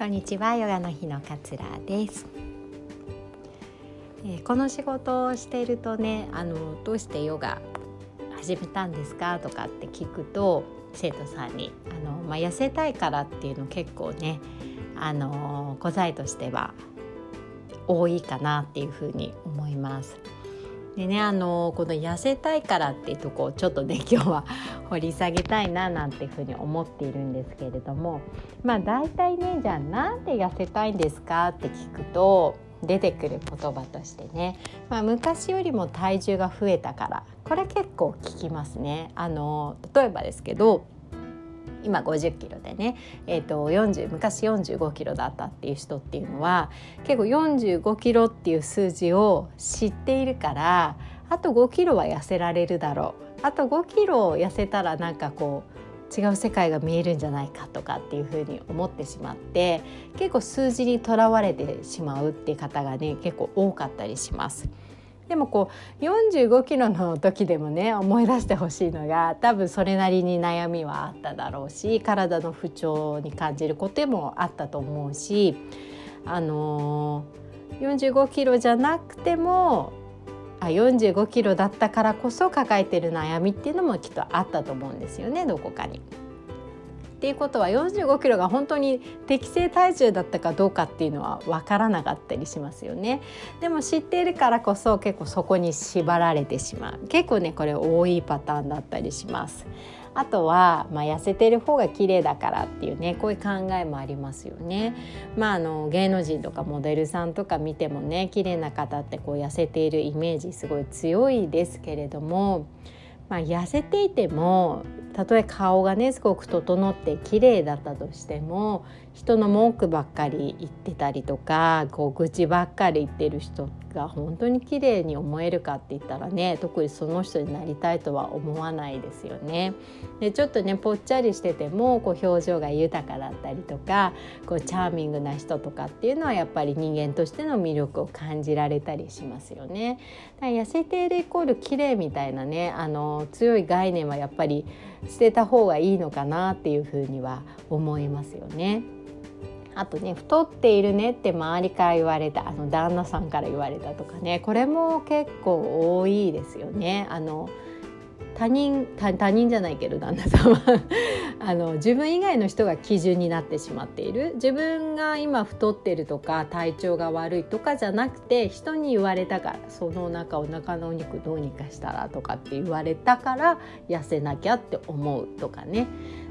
こんにちはヨガの日のかつらです、えー、この仕事をしているとねあのどうしてヨガ始めたんですかとかって聞くと生徒さんにあの、まあ、痩せたいからっていうの結構ねあの答えとしては多いかなっていうふうに思います。でねあのこの痩せたいからっていうとこをちょっとね今日は掘り下げたいななんていうふうに思っているんですけれどもまあ大体ねじゃあなんで痩せたいんですかって聞くと出てくる言葉としてね、まあ、昔よりも体重が増えたからこれ結構聞きますね。あの例えばですけど今50キロでね、えーと、40昔45キロだったっていう人っていうのは結構45キロっていう数字を知っているからあと5キロは痩せられるだろうあと5キロ痩せたらなんかこう違う世界が見えるんじゃないかとかっていうふうに思ってしまって結構数字にとらわれてしまうっていう方がね結構多かったりします。でもこう45キロの時でもね思い出してほしいのが多分それなりに悩みはあっただろうし体の不調に感じることもあったと思うしあのー、45キロじゃなくてもあ45キロだったからこそ抱えてる悩みっていうのもきっとあったと思うんですよねどこかに。っていうことは45キロが本当に適正体重だったかどうかっていうのは分からなかったりしますよね。でも知っているからこそ結構そこに縛られてしまう結構ねこれ多いパターンだったりします。あとは、まあ、痩せてる方が綺麗だからっていうねこういう考えもありますよね。まあ、あの芸能人とかモデルさんとか見てもね綺麗な方ってこう痩せているイメージすごい強いですけれども。まあ、痩せていてもたとえ顔がねすごく整って綺麗だったとしても人の文句ばっかり言ってたりとかこう愚痴ばっかり言ってる人が本当に綺麗に思えるかって言ったらね特にその人になりたいとは思わないですよね。でちょっとねぽっちゃりしててもこう表情が豊かだったりとかこうチャーミングな人とかっていうのはやっぱり人間としての魅力を感じられたりしますよね。だから痩せているイコール綺麗みたいなねあの強い概念はやっぱり捨てた方がいいのかなっていうふうには思いますよね。あとね太っているねって周りから言われたあの旦那さんから言われたとかねこれも結構多いですよね。あの他人他人じゃないけど旦那さんは。あの自分以外の人が基準になってしまっている。自分が今太ってるとか体調が悪いとかじゃなくて人に言われたからそのお腹お腹のお肉どうにかしたらとかって言われたから痩せなきゃって思うとかね。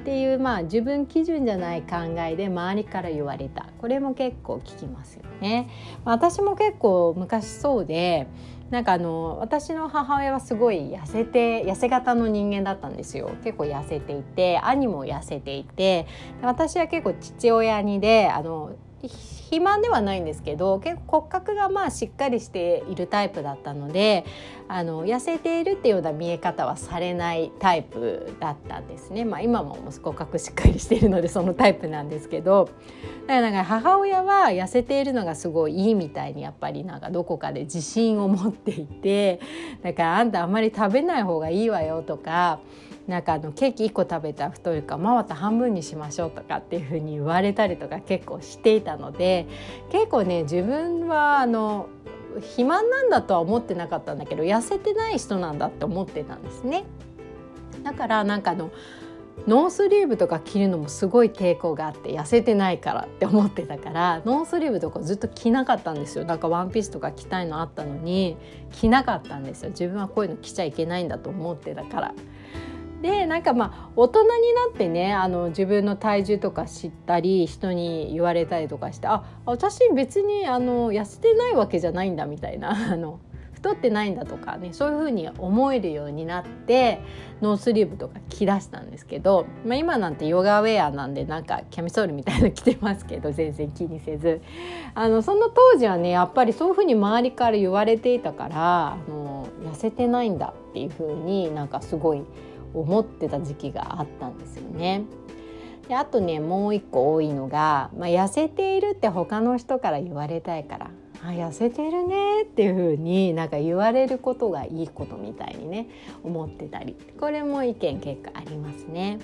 っていうまあ自分基準じゃない考えで周りから言われた。これも結構聞きますよね。私も結構昔そうでなんかあの私の母親はすごい痩せて痩せ型の人間だったんですよ。結構痩せていて兄も痩せていて私は結構父親にであの肥満ではないんですけど結構骨格がまあしっかりしているタイプだったのであの痩せているっていうような見え方はされないタイプだったんですね、まあ、今も骨格しっかりしているのでそのタイプなんですけど。だからなんか母親は痩せているのがすごいいいみたいにやっぱりなんかどこかで自信を持っていてだからあんたあんまり食べない方がいいわよとかなんかあのケーキ1個食べたら太るからまた半分にしましょうとかっていうふうに言われたりとか結構していたので結構ね自分はあの肥満なんだとは思ってなかったんだけど痩せてない人なんだって思ってたんですね。だからなんかあのノースリーブとか着るのもすごい抵抗があって痩せてないからって思ってたからノースリーブとかずっと着なかったんですよ。なんかワンピースとか着たいのあったのに着なかったんですよ。自分はこういうの着ちゃいけないんだと思ってたから。でなんかまあ大人になってねあの自分の体重とか知ったり人に言われたりとかしてあ私別にあの痩せてないわけじゃないんだみたいな あの太ってないんだとかねそういうふうに思えるようになってノースリーブとか着だしたんですけど、まあ、今なんてヨガウェアなんでなんかキャミソールみたいなの着てますけど全然気にせず。あのその当時はねやっぱりそういうふうに周りから言われていたからあの痩せてないんだっていうふうになんかすごい思ってた時期があったんですよね。であとねもう一個多いのが、まあ、痩せているって他の人から言われたいから「あ痩せてるね」っていう風になんか言われることがいいことみたいにね思ってたりこれも意見結構ありますね。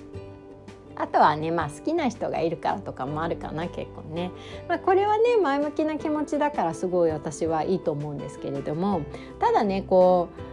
あとはね、まあ、好きな人がいるからとかもあるかな結構ね、まあ、これはね前向きな気持ちだからすごい私はいいと思うんですけれどもただねこう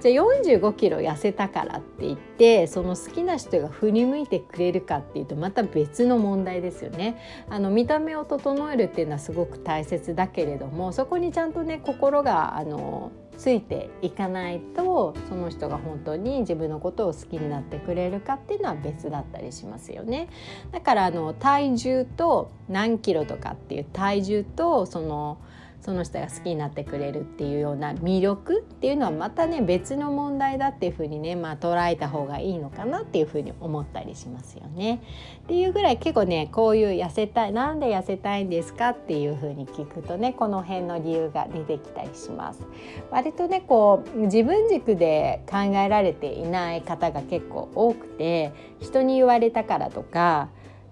じゃあ45キロ痩せたからって言ってその好きな人が振り向いてくれるかっていうとまた別の問題ですよね。あの見た目を整えるっていうのはすごく大切だけれどもそこにちゃんとね心があのついていかないとその人が本当に自分のことを好きになってくれるかっていうのは別だったりしますよね。だからあの体重と何キロとかっていう体重とそのその人が好きになってくれるっていうような魅力っていうのはまたね別の問題だっていうふうにね、まあ、捉えた方がいいのかなっていうふうに思ったりしますよね。っていうぐらい結構ねこういう痩せたいなんで痩せたいんですかっていうふうに聞くとねこの辺の理由が出てきたりします。割とねこう自分軸で考えられていない方が結構多くて人に言われたからとか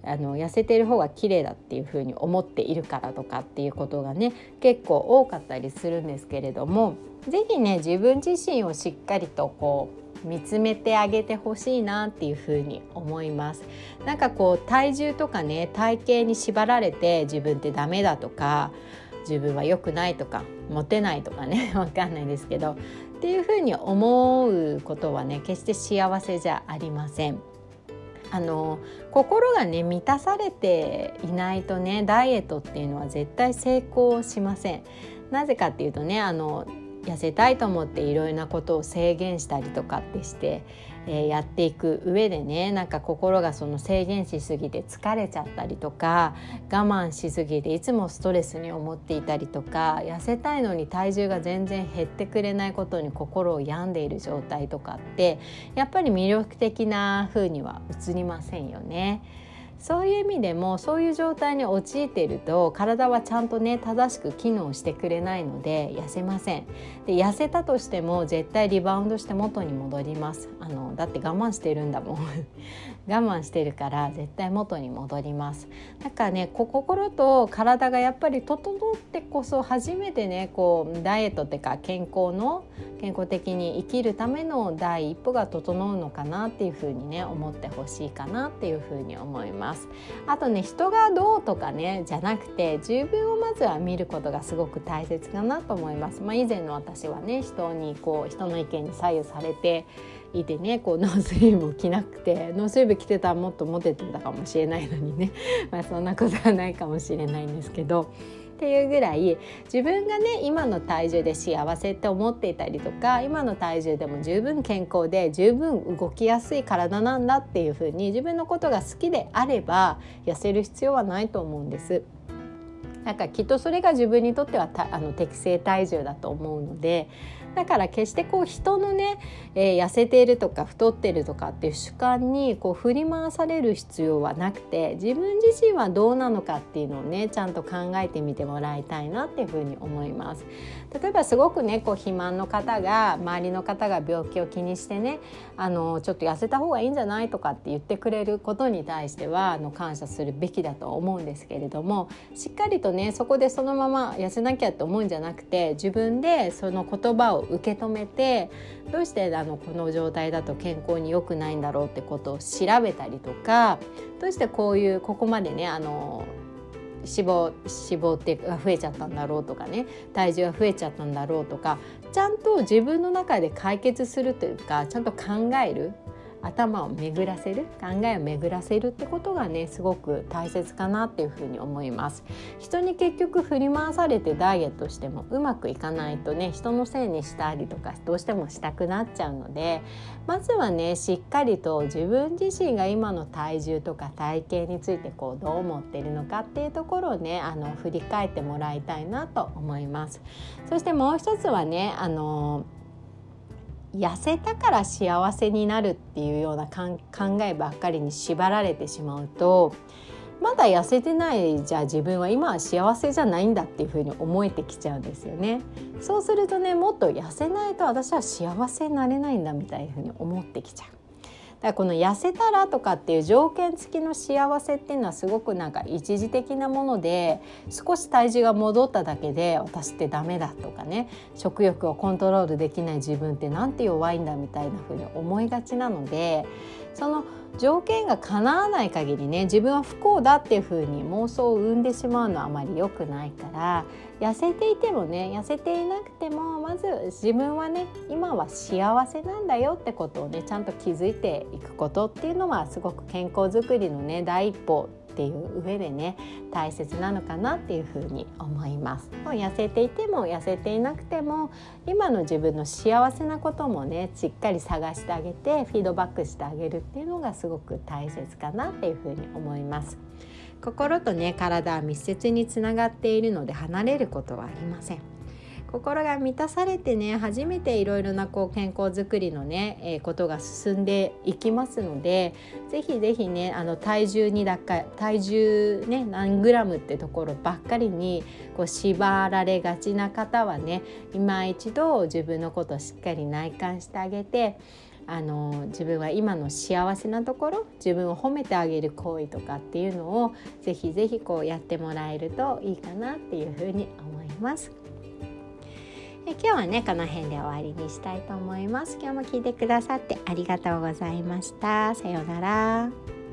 あの痩せてる方が綺麗だっていう風に思っているからとかっていうことがね結構多かったりするんですけれども是非ね自分自身をしっかりとこう見つめてあげてほしいなっていう風に思いますなんかこう体重とかね体型に縛られて自分ってダメだとか自分は良くないとかモテないとかね わかんないですけどっていう風に思うことはね決して幸せじゃありません。あの心がね満たされていないとねダイエットっていうのは絶対成功しません。なぜかっていうとねあの痩せたいと思っていろいろなことを制限したりとかってしてえ、やっていく上でねなんか心がその制限しすぎて疲れちゃったりとか我慢しすぎていつもストレスに思っていたりとか痩せたいのに体重が全然減ってくれないことに心を病んでいる状態とかってやっぱり魅力的な風には映りませんよね。そういう意味でもそういう状態に陥っていると体はちゃんとね正しく機能してくれないので痩せません。で痩せたとしても絶対リバウンドして元に戻ります。あのだって我慢してるんだもん。我慢してるから絶対元に戻ります。だからね心と体がやっぱり整ってこそ初めてねこうダイエットっていうか健康の健康的に生きるための第一歩が整うのかなっていうふうにね思ってほしいかなっていうふうに思います。あとね人がどうとかねじゃなくて自分をまずは見ることがすごく大切かなと思います。まあ以前の私はね人にこう人の意見に左右されていてねこうノースリーブを着なくてノースリーブ着てたらもっとモテてたかもしれないのにね、まあ、そんなことはないかもしれないんですけど。っていうぐらい自分がね今の体重で幸せって思っていたりとか今の体重でも十分健康で十分動きやすい体なんだっていうふうに自分のことが好きであれば痩せる必要はないと思うんです。なんかきっとそれが自分にとってはあの適正体重だと思うのでだから決してこう人のね、えー、痩せているとか太ってるとかっていう主観にこう振り回される必要はなくて自分自身はどうなのかっていうのをねちゃんと考えてみてもらいたいなっていうふうに思います。例えばすごくねこう肥満の方が周りの方が病気を気にしてねあのちょっと痩せた方がいいんじゃないとかって言ってくれることに対してはあの感謝するべきだと思うんですけれどもしっかりとねそこでそのまま痩せなきゃって思うんじゃなくて自分でその言葉を受け止めてどうしてあのこの状態だと健康に良くないんだろうってことを調べたりとかどうしてこういうここまでねあの脂肪脂肪ってが増えちゃったんだろうとかね体重が増えちゃったんだろうとかちゃんと自分の中で解決するというかちゃんと考える。頭を巡らせる考えを巡らせるってことがねすごく大切かなっていうふに思います。人に結局振り回されてダイエットしてもうまくいかないとね人のせいにしたりとかどうしてもしたくなっちゃうのでまずはねしっかりと自分自身が今の体重とか体型についてこうどう思ってるのかっていうところをねあの振り返ってもらいたいなと思います。そしてもう一つはねあの痩せたから幸せになるっていうような考えばっかりに縛られてしまうとまだ痩せてないじゃあ自分は今は幸せじゃないんだっていうふうに思えてきちゃうんですよね。そうするとねもっと痩せないと私は幸せになれないんだみたいなふうに思ってきちゃう。だからこの痩せたらとかっていう条件付きの幸せっていうのはすごくなんか一時的なもので少し体重が戻っただけで私ってダメだとかね食欲をコントロールできない自分ってなんて弱いんだみたいな風に思いがちなのでその条件が叶わない限りね自分は不幸だっていう風に妄想を生んでしまうのはあまり良くないから痩せていてもね痩せていなくてもまず自分はね今は幸せなんだよってことをねちゃんと気づいていくことっていうのはすごく健康づくりのね第一歩っていう上でね大切なのかなっていうふうに思います。痩せていても痩せていなくても今の自分の幸せなこともねしっかり探してあげてフィードバックしてあげるっていうのがすごく大切かなっていうふうに思います。心とね体は密接につながっているので離れることはありません。心が満たされてね初めていろいろなこう健康づくりのね、えー、ことが進んでいきますのでぜひぜひねあの体重にだか体重ね何グラムってところばっかりにこう縛られがちな方はね今一度自分のことをしっかり内観してあげてあの自分は今の幸せなところ自分を褒めてあげる行為とかっていうのをぜひぜひこうやってもらえるといいかなっていうふうに思います。今日はねこの辺で終わりにしたいと思います。今日も聞いてくださってありがとうございました。さようなら。